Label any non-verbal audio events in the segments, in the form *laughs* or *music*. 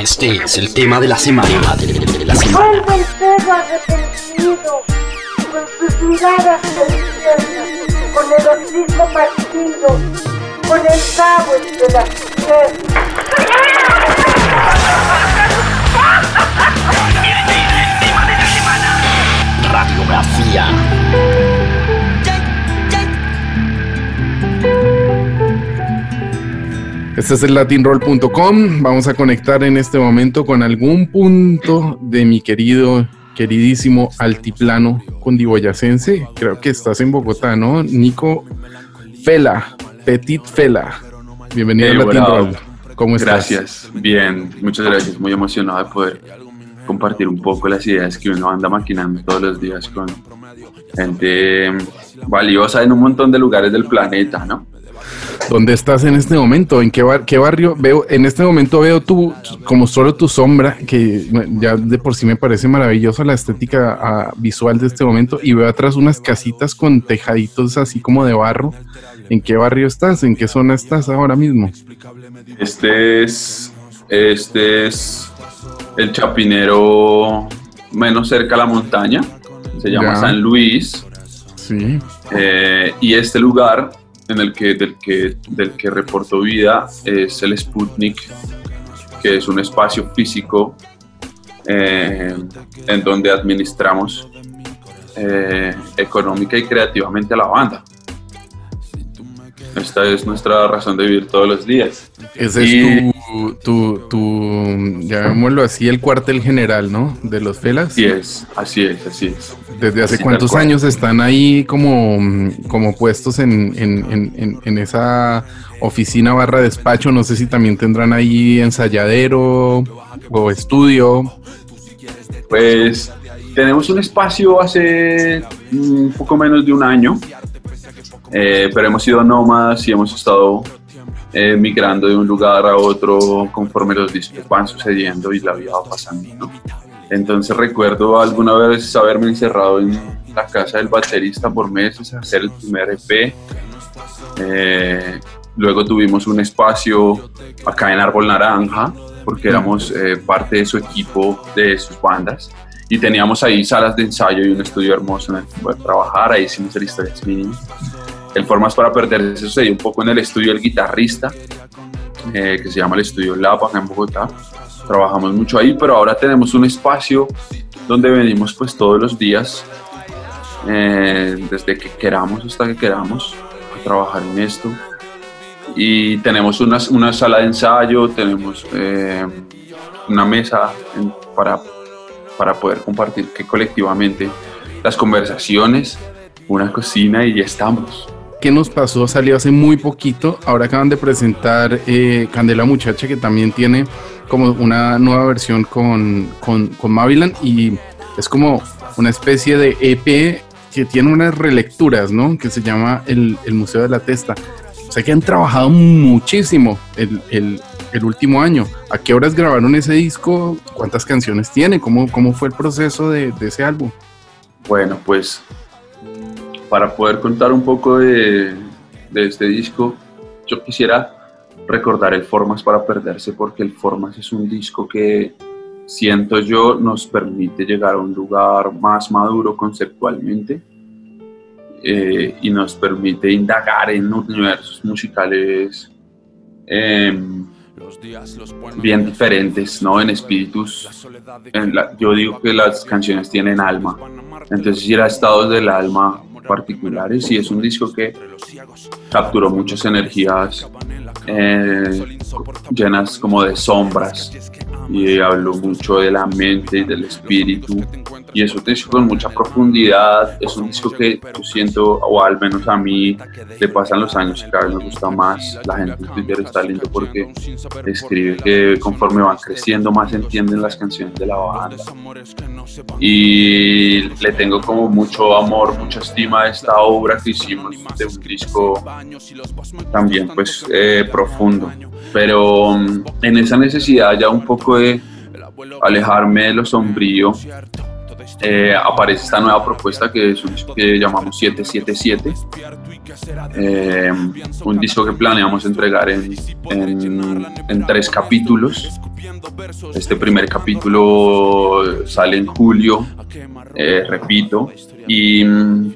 Este es el tema de la semana. De la semana. Vuelve el perro arrepentido, con sus miradas deliciosas, con el hocico partido, con el cabo entre las piernas. Radiografía. Este es el latinroll.com. Vamos a conectar en este momento con algún punto de mi querido, queridísimo altiplano cundiboyacense. Creo que estás en Bogotá, ¿no? Nico Fela, Petit Fela. Bienvenido Hey, al Latin bravo. Roll. ¿Cómo estás? Gracias, bien, muchas gracias. Muy emocionado de poder compartir un poco las ideas que uno anda maquinando todos los días con gente valiosa en un montón de lugares del planeta, ¿no? ¿Dónde estás en este momento? ¿En qué, bar- qué barrio? Veo, en este momento veo tú como solo tu sombra, que ya de por sí me parece maravillosa la estética ah, visual de este momento, y veo atrás unas casitas con tejaditos así como de barro. ¿En qué barrio estás? ¿En qué zona estás ahora mismo? Este es, este es el chapinero menos cerca a la montaña, se llama Ya. San Luis, Sí. eh, y este lugar en el que, del, que, del que reporto vida es el Sputnik, que es un espacio físico eh, en donde administramos eh, económica y creativamente a la banda. Esta es nuestra razón de vivir todos los días. Ese Y- es tu, tu, tu, llamémoslo así, el cuartel general, ¿no? De los Felas. Así es, así es, así es. ¿Desde hace cuántos años están ahí como, mm, como puestos en, en- en- en- en esa oficina barra despacho? No sé si también tendrán ahí ensayadero o estudio. Pues tenemos un espacio hace un poco menos de un año, eh, pero hemos sido nómadas y hemos estado eh, migrando de un lugar a otro conforme los discos van sucediendo y la vida va pasando. ¿no? Entonces recuerdo alguna vez haberme encerrado en la casa del baterista por meses, hacer el primer EP. Eh, luego tuvimos un espacio acá en Árbol Naranja, porque éramos eh, parte de su equipo, de sus bandas. Y teníamos ahí salas de ensayo y un estudio hermoso en el que poder trabajar. Ahí hicimos el Historias Mínimas. El Formas para Perderse sucedió un poco en el estudio del guitarrista, eh, que se llama el Estudio Lab acá en Bogotá. Trabajamos mucho ahí, pero ahora tenemos un espacio donde venimos pues todos los días, eh, desde que queramos hasta que queramos, a trabajar en esto. Y tenemos una, una sala de ensayo, tenemos eh, una mesa para, para poder compartir que colectivamente las conversaciones, una cocina y ya estamos. ¿Qué nos pasó? Salió hace muy poquito. Ahora acaban de presentar eh, Candela Muchacha, que también tiene como una nueva versión con, con, con Mavilan y es como una especie de EP que tiene unas relecturas, ¿no? Que se llama el, el Museo de la Testa. O sea que han trabajado muchísimo el, el- el último año. ¿A qué horas grabaron ese disco? ¿Cuántas canciones tiene? ¿Cómo, cómo fue el proceso de, de ese álbum? Bueno, pues para poder contar un poco de, de este disco, yo quisiera recordar el Formas para Perderse, porque el Formas es un disco que siento yo nos permite llegar a un lugar más maduro conceptualmente eh, y nos permite indagar en universos musicales em, bien diferentes, ¿no? En espíritus. en la- yo digo que las canciones tienen alma. Entonces ir a estados del alma particulares y es un disco que capturó muchas energías eh, llenas como de sombras y habló mucho de la mente y del espíritu y es un disco con mucha profundidad, es un disco que yo siento, o al menos a mí, le pasan los años y cada vez me gusta más, la gente en Twitter está lindo porque escribe que conforme van creciendo más entienden las canciones de la banda. Y le tengo como mucho amor, mucha estima a esta obra que hicimos de un disco también pues eh, profundo. Pero mm, en esa necesidad ya un poco de alejarme de lo sombrío eh, aparece esta nueva propuesta que es un disco que llamamos 777 Eh, un disco que planeamos entregar en, en, tres capítulos. Este primer capítulo sale en julio, eh, repito, y mm,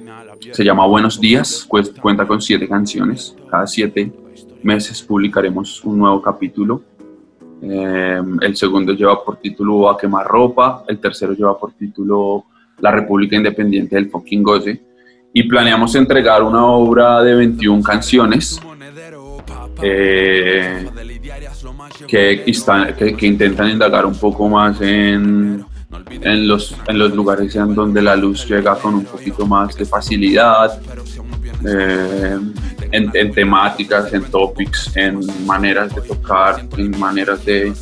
se llama Buenos Días, cuenta con siete canciones. Cada siete meses publicaremos un nuevo capítulo. Eh, el segundo lleva por título A quemar ropa, el tercero lleva por título La República Independiente del fucking Goce. Y planeamos entregar una obra de 21 canciones eh, que, que- que intentan indagar un poco más en, en, los, en los lugares en donde la luz llega con un poquito más de facilidad, eh, en, en temáticas, en topics, en maneras de tocar, en maneras de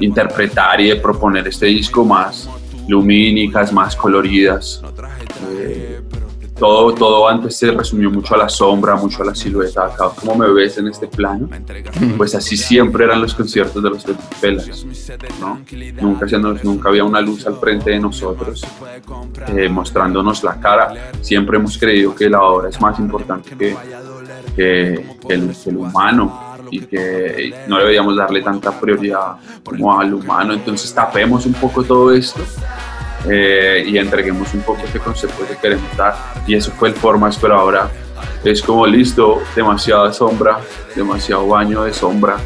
interpretar y de proponer este disco más lumínicas, más coloridas. Eh, todo, todo antes se resumió mucho a la sombra, mucho a la silueta. Acá, como me ves en este plano, pues así siempre eran los conciertos de los Pelas, ¿no? Nunca, nunca había una luz al frente de nosotros eh, mostrándonos la cara. Siempre hemos creído que la obra es más importante que, que, que el, que el humano y que no deberíamos darle tanta prioridad como al humano. Entonces tapemos un poco todo esto eh, y entreguemos un poco este concepto que queremos dar. Y eso fue el Formas, pero ahora es como listo, demasiada sombra, demasiado baño de sombra.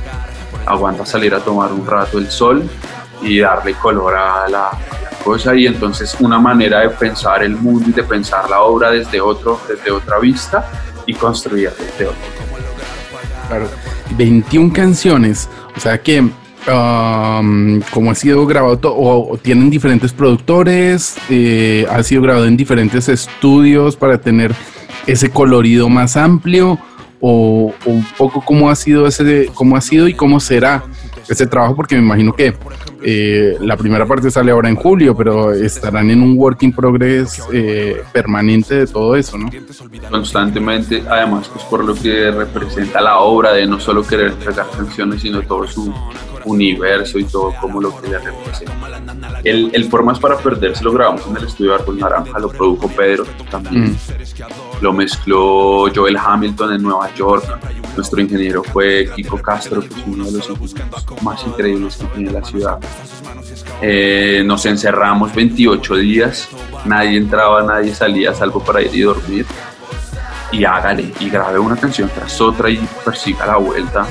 Aguanta salir a tomar un rato el sol y darle color a la, a la cosa. Y entonces una manera de pensar el mundo y de pensar la obra desde, otro, desde otra vista y construir desde otro. Claro. 21 canciones. O sea que, um, como ha sido grabado, o, o tienen diferentes productores, eh, ha sido grabado en diferentes estudios para tener ese colorido más amplio, o, o un poco cómo ha sido ese, cómo ha sido y cómo será ese trabajo, porque me imagino que eh, la primera parte sale ahora en julio, pero estarán en un work in progress eh, permanente de todo eso, ¿no? constantemente, además pues por lo que representa la obra de no solo querer entregar canciones, sino todo su universo y todo como lo que le representa. El, el Formas para Perderse lo grabamos en el estudio de Árbol Naranja, lo produjo Pedro también. Mm. Lo mezcló Joel Hamilton en Nueva York. Nuestro ingeniero fue Kiko Castro, que es uno de los ingenieros más increíbles que tiene la ciudad. Eh, nos encerramos 28 días, nadie entraba, nadie salía, salvo para ir y dormir. Y hágale, y grabé una canción tras otra y persiga la vuelta.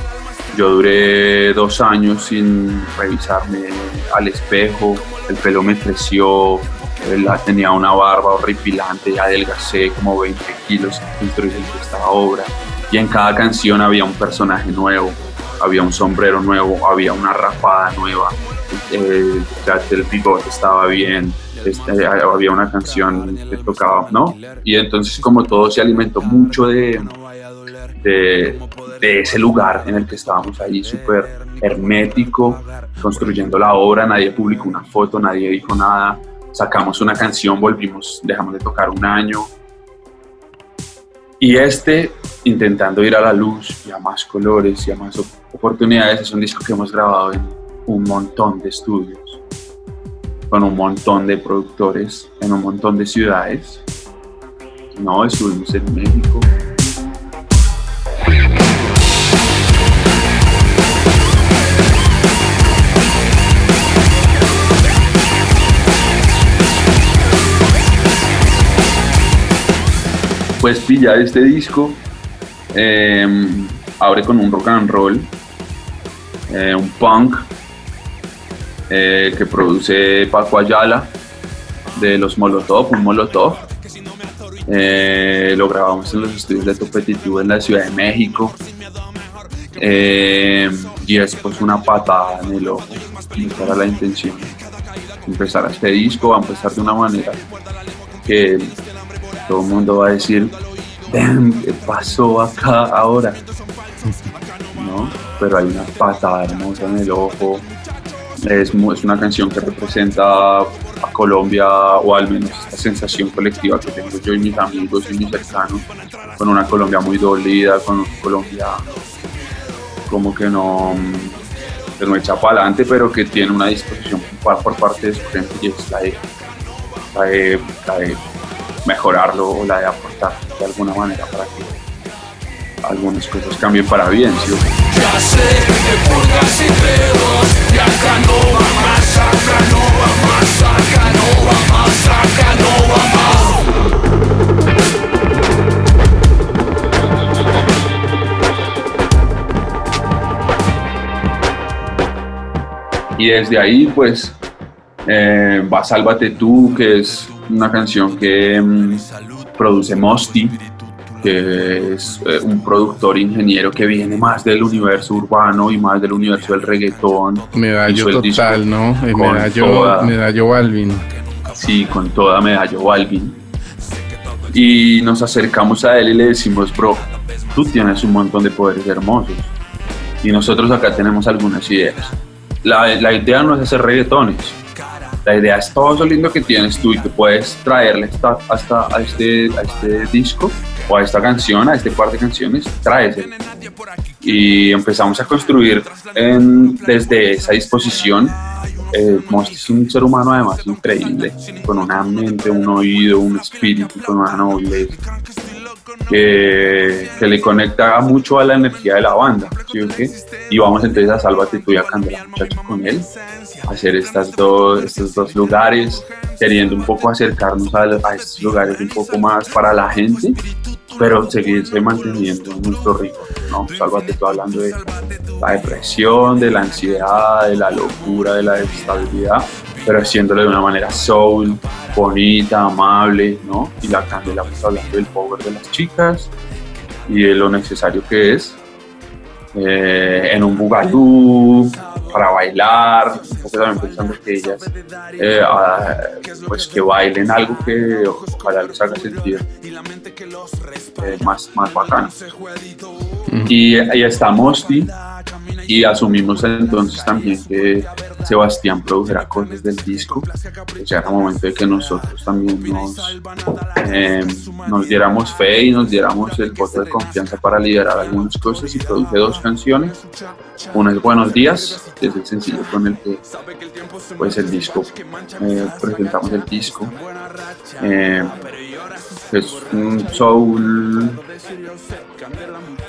Yo duré dos años sin revisarme al espejo, el pelo me creció, eh, tenía una barba horripilante, ya adelgacé como 20 kilos construyendo esta obra. Y en cada canción había un personaje nuevo, había un sombrero nuevo, había una rapada nueva, eh, el bigote estaba bien, este, había una canción que tocaba, ¿no? Y entonces como todo se alimentó mucho de, de, de ese lugar en el que estábamos ahí súper hermético, construyendo la obra, nadie publicó una foto, nadie dijo nada, sacamos una canción, volvimos, dejamos de tocar un año. Y este, intentando ir a la luz y a más colores y a más op- oportunidades, es un disco que hemos grabado en un montón de estudios, con un montón de productores, en un montón de ciudades. No, estuvimos en México, pues pilla este disco, eh, abre con un rock and roll, eh, un punk eh, que produce Paco Ayala de los Molotov, un Molotov. Eh, lo grabamos en los estudios de Topetitú en la Ciudad de México. Y después una patada en el ojo. Esa era la intención. Empezar este disco, a empezar de una manera que todo el mundo va a decir, "Damn, ¿qué pasó acá ahora? ¿No? Pero hay una patada hermosa en el ojo. Es, es una canción que representa a Colombia, o al menos esta sensación colectiva que tengo yo y mis amigos y mis cercanos, con una Colombia muy dolida, con una Colombia como que no, que no echa para adelante, pero que tiene una disposición por, parte de su gente y es la de, la de mejorarlo o la de aportar de alguna manera para que algunas cosas cambien para bien. ¿sí? Y desde ahí, pues, eh, va Sálvate tú, que es una canción que mm, produce Mosti, que es eh, un productor ingeniero que viene más del universo urbano y más del universo del reggaetón. Medallo total, ¿no? Medallo, toda- medallo Balvin. Sí, con toda medallo Balvin. Y nos acercamos a él y le decimos, bro, tú tienes un montón de poderes hermosos. Y nosotros acá tenemos algunas ideas. La, la idea no es hacer reggaetones. La idea es todo eso lindo que tienes tú y que puedes traerle hasta, hasta a, este, a este disco o a esta canción, a este par de canciones, tráeselo. Y empezamos a construir en- desde esa disposición eh, es un ser humano además increíble, con una mente, un oído, un espíritu, con una nobleza, que, que le conecta mucho a la energía de la banda. ¿sí o? Y vamos entonces a Sálvate tú y a Candela Muchacho con él, a hacer estas dos, estos dos lugares, queriendo un poco acercarnos a, a estos lugares un poco más para la gente, pero seguirse manteniendo en nuestro ritmo. ¿no? Sálvate tú hablando de la depresión, de la ansiedad, de la locura, de la desestabilidad, pero haciéndolo de una manera soul, bonita, amable, ¿no? Y la candela pues hablando del power de las chicas y de lo necesario que es eh, en un bugalú, para bailar, un poco también pensando que ellas, eh, ah, pues que bailen algo que ojalá les haga sentir eh, más, más bacano. Y ahí está Mosti y asumimos entonces también que Sebastián produjera cosas del disco. Sea, era momento de que nosotros también nos, eh, nos diéramos fe y nos diéramos el voto de confianza para liderar algunas cosas y produje dos canciones. Una es Buenos Días, que es el sencillo con el que pues el disco, eh, presentamos el disco. Eh, es un soul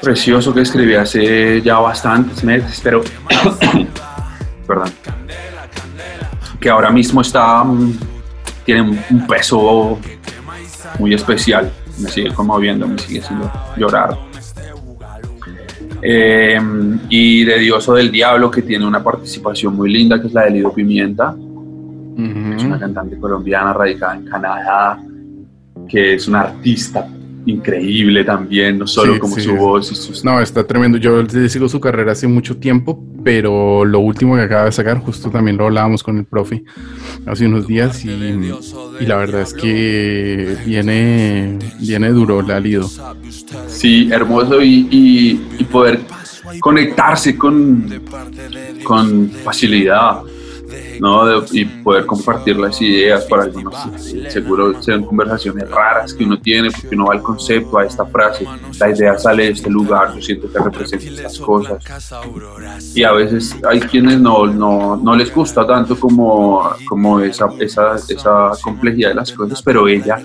precioso que escribí hace ya bastantes meses, pero *coughs* perdón, que ahora mismo está mm, tiene un- peso muy especial, me sigue conmoviendo, me sigue haciendo llorar. Eh, y de Dioso del Diablo, que tiene una participación muy linda, que es la de Lido Pimienta, es una cantante colombiana radicada en Canadá, que es una artista increíble también, no solo Sí, como sí, su voz y sus... No, está tremendo. Yo le sigo su carrera hace mucho tiempo, pero lo último que acaba de sacar, justo también lo hablábamos con el profe hace unos días y, y la verdad es que viene, viene duro la lido. Sí, hermoso y, y- y poder conectarse con, con facilidad, ¿no? De- y poder compartir las ideas para algunos. Seguro sean conversaciones raras que uno tiene porque uno va al concepto, a esta frase, la idea sale de este lugar, yo siento que representa estas cosas. Y a veces hay quienes no, no, no les gusta tanto como, como esa, esa, esa complejidad de las cosas, pero ella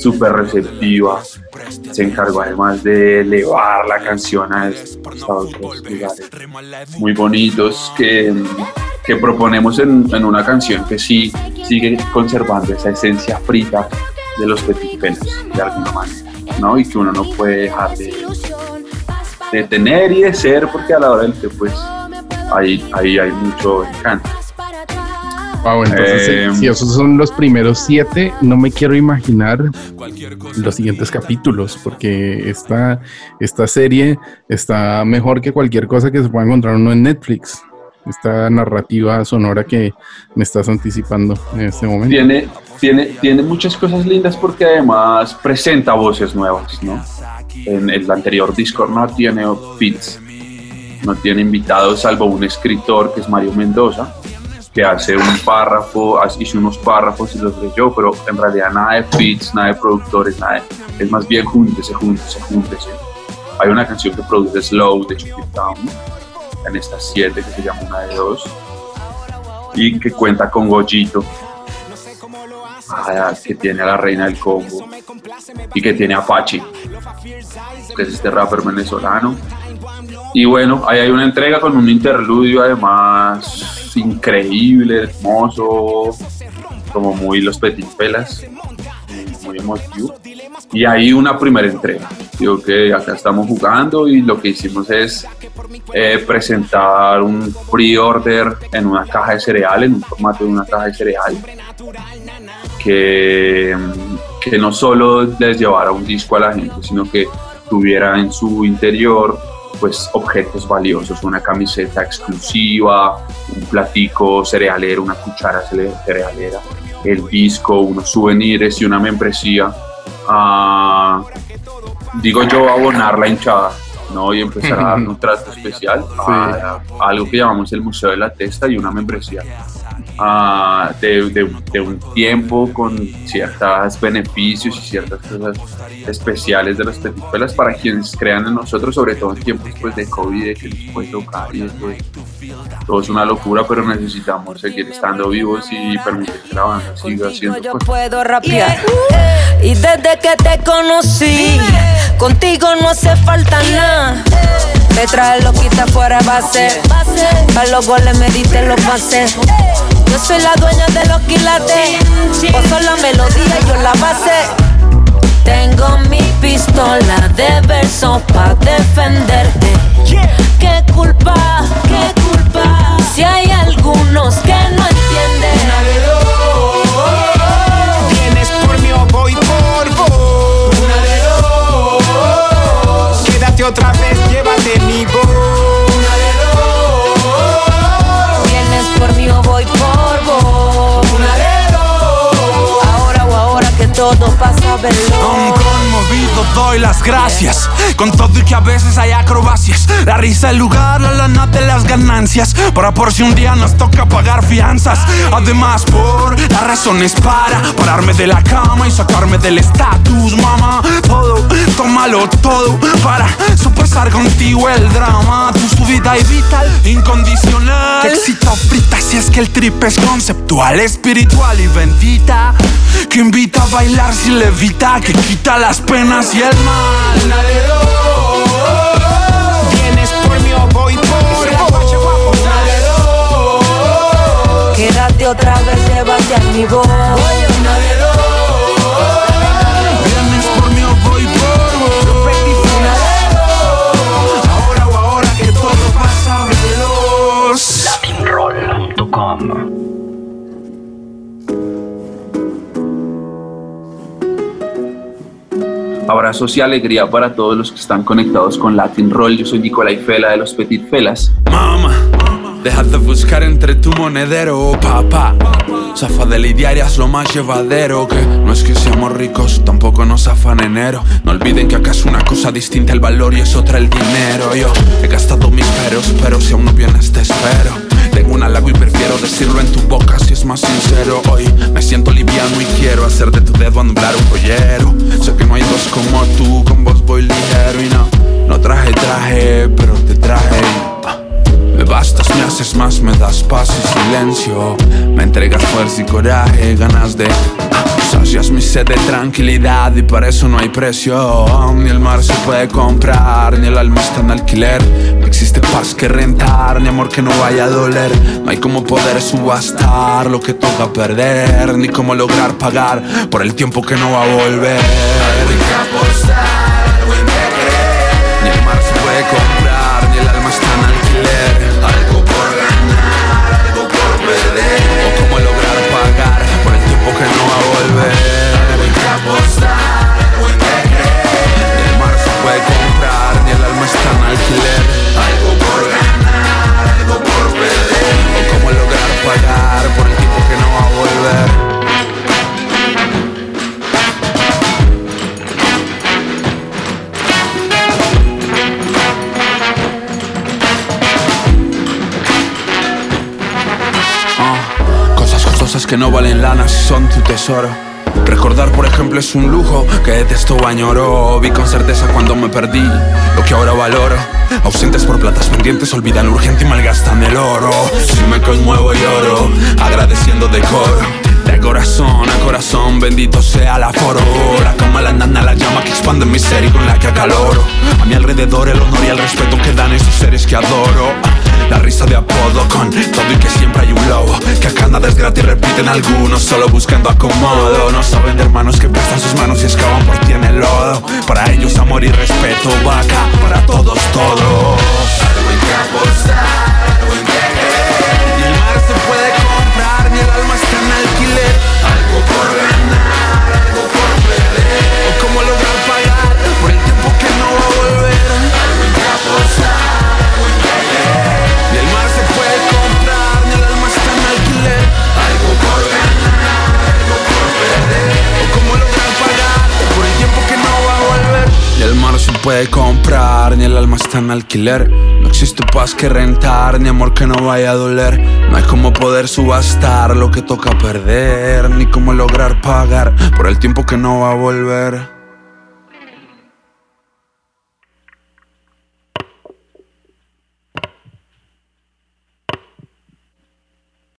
súper receptiva, se encargó además de elevar la canción a estos lugares muy bonitos que, que proponemos en, en una canción que sí sigue conservando esa esencia frita de los petit penas de alguna manera, ¿no? Y que uno no puede dejar de, de tener y de ser porque a la hora del que pues ahí, ahí hay mucho encanto. Wow, entonces, Eh, si esos son los primeros siete, no me quiero imaginar los siguientes capítulos, porque esta, esta serie está mejor que cualquier cosa que se pueda encontrar uno en Netflix. Esta narrativa sonora que me estás anticipando en este momento. Tiene, tiene, tiene muchas cosas lindas porque además presenta voces nuevas, ¿no? En el anterior disco no tiene feats, no tiene invitados salvo un escritor que es Mario Mendoza, que hace un párrafo, hizo unos párrafos y los leyó, pero en realidad nada de feats, nada de productores, nada de- es más bien júntese, júntese, júntese. Hay una canción que produce Slow de Chucky Town, en estas siete que se llama Una de Dos, y que cuenta con Goyito, ah, que tiene a la reina del Congo y que tiene a Pachi, que es este rapper venezolano. Y bueno, ahí hay una entrega con un interludio además increíble, hermoso, como muy los petit pelas, muy emotivo. Y ahí una primera entrega. Digo que acá estamos jugando y lo que hicimos es eh, presentar un pre-order en una caja de cereal, en un formato de una caja de cereal, que, que no solo les llevara un disco a la gente, sino que tuviera en su interior pues objetos valiosos, una camiseta exclusiva, un platico cerealero, una cuchara cere- cerealera, el disco, unos souvenirs y una membresía. a, digo yo, abonar la hinchada, ¿no? Y empezar a dar un trato especial *laughs* a, a algo que llamamos el Museo de la Testa y una membresía ah, de, de- de un tiempo con ciertos beneficios y ciertas cosas especiales de las Petit Pelas para quienes crean en nosotros, sobre todo en tiempos pues, de COVID, de que nos puede tocar y es- todo es una locura, pero necesitamos seguir estando vivos y permitir que la banda siga haciendo yo cosas. puedo rapear. Y desde que te conocí, contigo no hace falta nada. Te trae loquita fuera base. Para los goles me diste los pases. Yo soy la dueña de los quilates. Vos sos la melodía, yo la base. Tengo mi pistola de versos para defenderte. Con todo y que a veces hay acrobacias La risa, el lugar, la lana de las ganancias. Para por si un día nos toca pagar fianzas. Además por las razones para Pararme de la cama y sacarme del estatus, mamá. Todo, tómalo todo Para sopesar contigo el drama. Tu subida y vital, incondicional. Te excita o frita si es que el trip es conceptual Espiritual y bendita. Que invita a bailar sin levita Que quita las penas y el mal otra vez, a mi voz. Una de dos Vienes por mí o voy por vos Una de dos Ahora o ahora que todo pasa veloz Latinroll.com Abrazos y alegría para todos los que están conectados con Latin Roll. Yo soy Nicolai Fela de los Petit Felas. Mama, deja de buscar entre tu monedero, papá. Zafa de lidiaria es lo más llevadero. Que no es que seamos ricos, tampoco nos afan enero. No olviden que acá es una cosa distinta el valor y es otra el dinero. Yo he gastado mis peros, pero si aún no vienes, te espero. Tengo un halago y prefiero decirlo en tu boca si es más sincero. Hoy me siento liviano y quiero hacer de tu dedo anular un joyero. Sé que no hay dos como tú, con vos voy ligero haces más, me das paz y silencio. Me entregas fuerza y coraje, ganas de. Sacias mi sed de tranquilidad y para eso no hay precio. Ni el mar se puede comprar, ni el alma está en alquiler. No existe paz que rentar, ni amor que no vaya a doler. No hay como poder subastar lo que toca perder, ni cómo lograr pagar por el tiempo que no va a volver. Que no valen lana si son tu tesoro. Recordar, por ejemplo, es un lujo que detesto o añoro. Vi con certeza cuando me perdí lo que ahora valoro. Ausentes por platas pendientes, olvidan lo urgente y malgastan el oro. Si me conmuevo lloro, agradeciendo decoro. De agora corazón a corazón, bendito sea la foro. La cama, la nana, la llama que expande mi ser y con la que acaloro. A mi alrededor el honor y el respeto que dan esos seres que adoro. La risa de apodo con todo y que siempre hay un lobo Que acá nada es gratis, repiten algunos solo buscando acomodo. No saben de hermanos que prestan sus manos y excavan por ti en el lodo. Para ellos amor y respeto, vaca, para todos, todos Algo en que apostar, algo en que Ni el mar se puede comprar, ni el alma está en alquiler. Algo puede comprar, ni el alma está en alquiler. No existe paz que rentar, ni amor que no vaya a doler. No hay como poder subastar lo que toca perder Ni cómo lograr pagar por el tiempo que no va a volver